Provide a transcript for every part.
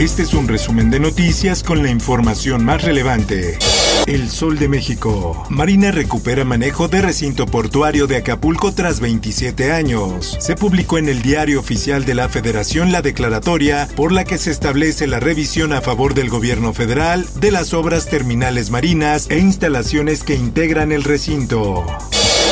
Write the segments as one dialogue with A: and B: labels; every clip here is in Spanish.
A: Este es un resumen de noticias con la información más relevante. El Sol de México. Marina recupera manejo de recinto portuario de Acapulco tras 27 años. Se publicó en el diario oficial de la Federación la declaratoria por la que se establece la revisión a favor del gobierno federal de las obras terminales marinas e instalaciones que integran el recinto.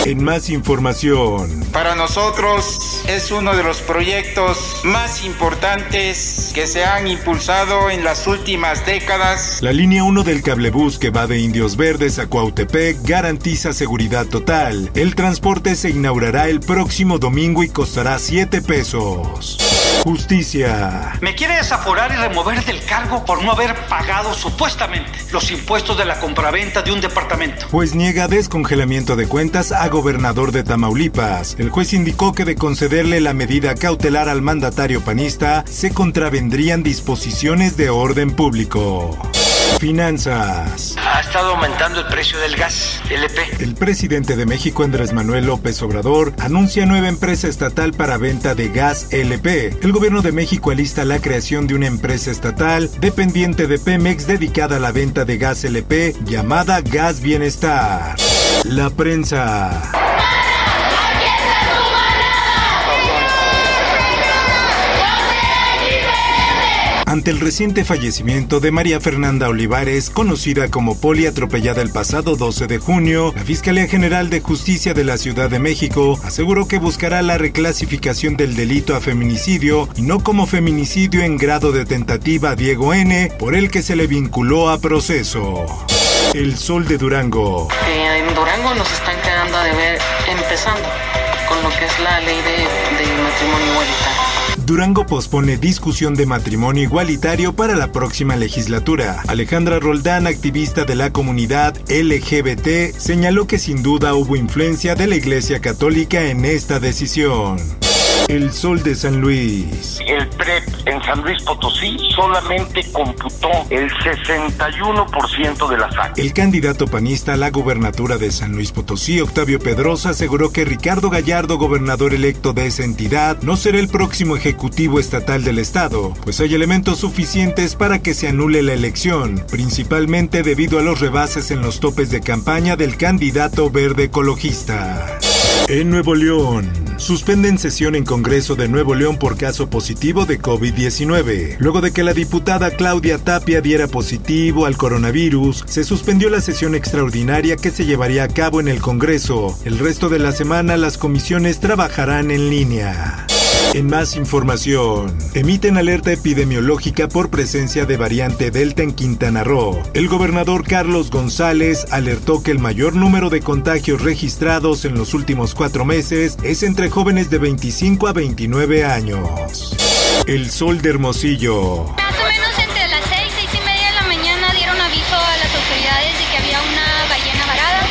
A: En más información.
B: Para nosotros es uno de los proyectos más importantes que se han impulsado en las últimas décadas.
A: La línea 1 del cablebús que va de Indios Verdes a Cuautepec garantiza seguridad total. El transporte se inaugurará el próximo domingo y costará 7 pesos. Justicia.
C: Me quiere desaforar y remover del cargo por no haber pagado supuestamente los impuestos de la compraventa de un departamento.
A: Pues niega descongelamiento de cuentas a gobernador de Tamaulipas. El juez indicó que de concederle la medida cautelar al mandatario panista se contravendrían disposiciones de orden público. Finanzas.
C: Ha estado aumentando el precio del gas, LP.
A: El presidente de México, Andrés Manuel López Obrador, anuncia nueva empresa estatal para venta de gas LP. El gobierno de México alista la creación de una empresa estatal dependiente de Pemex dedicada a la venta de gas LP llamada Gas Bienestar. La prensa. Ante el reciente fallecimiento de María Fernanda Olivares, conocida como Poli atropellada el pasado 12 de junio, la Fiscalía General de Justicia de la Ciudad de México aseguró que buscará la reclasificación del delito a feminicidio y no como feminicidio en grado de tentativa a Diego N, por el que se le vinculó a proceso. El Sol de Durango.
D: en Durango nos están quedando a deber empezando con lo que es la ley de, de matrimonio igualitario.
A: Durango pospone discusión de matrimonio igualitario para la próxima legislatura. Alejandra Roldán, activista de la comunidad LGBT, señaló que sin duda hubo influencia de la Iglesia Católica en esta decisión. El Sol de San Luis.
E: El PREP en San Luis Potosí solamente computó el 61% de las actas.
A: El candidato panista a la gubernatura de San Luis Potosí, Octavio Pedrosa, aseguró que Ricardo Gallardo, gobernador electo de esa entidad, no será el próximo ejecutivo estatal del estado, pues hay elementos suficientes para que se anule la elección, principalmente debido a los rebases en los topes de campaña del candidato verde ecologista. En Nuevo León, suspenden sesión en Congreso de Nuevo León por caso positivo de COVID-19. Luego de que la diputada Claudia Tapia diera positivo al coronavirus, se suspendió la sesión extraordinaria que se llevaría a cabo en el Congreso. El resto de la semana las comisiones trabajarán en línea. En más información, emiten alerta epidemiológica por presencia de variante Delta en Quintana Roo. El gobernador Carlos González alertó que el mayor número de contagios registrados en los últimos cuatro meses es entre jóvenes de 25 a 29 años. El sol de Hermosillo.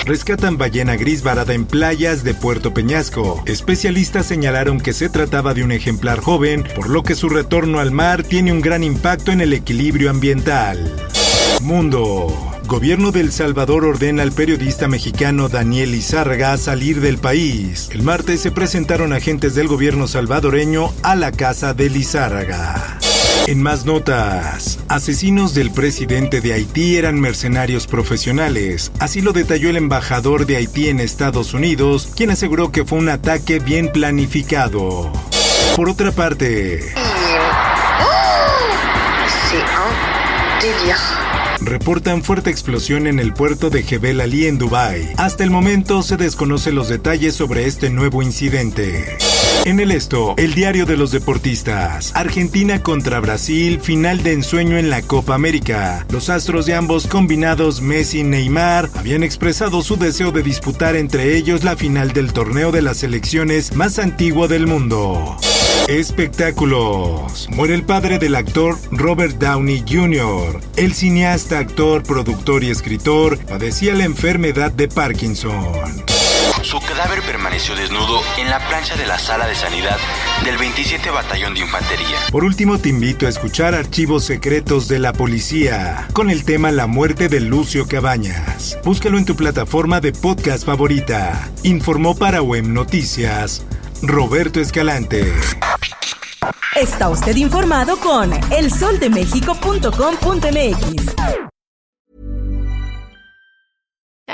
A: Rescatan ballena gris varada en playas de Puerto Peñasco. Especialistas señalaron que se trataba de un ejemplar joven, por lo que su retorno al mar tiene un gran impacto en el equilibrio ambiental. Mundo. Gobierno de El Salvador ordena al periodista mexicano Daniel Izárraga salir del país. El martes se presentaron agentes del gobierno salvadoreño a la casa de Lizárraga. En más notas, asesinos del presidente de Haití eran mercenarios profesionales, así lo detalló el embajador de Haití en Estados Unidos, quien aseguró que fue un ataque bien planificado. Por otra parte, reportan fuerte explosión en el puerto de Jebel Ali en Dubái. Hasta el momento se desconocen los detalles sobre este nuevo incidente. En el esto, el diario de los deportistas. Argentina contra Brasil, final de ensueño en la Copa América. Los astros de ambos combinados, Messi y Neymar, habían expresado su deseo de disputar entre ellos la final del torneo de las selecciones más antiguo del mundo. Espectáculos. Muere el padre del actor Robert Downey Jr. El cineasta, actor, productor y escritor padecía la enfermedad de Parkinson.
F: Su cadáver permaneció desnudo en la plancha de la sala de sanidad del 27 Batallón de Infantería.
A: Por último, te invito a escuchar Archivos Secretos de la Policía con el tema La muerte de Lucio Cabañas. Búscalo en tu plataforma de podcast favorita. Informó para Web Noticias Roberto Escalante.
G: Está usted informado con elsoldemexico.com.mx.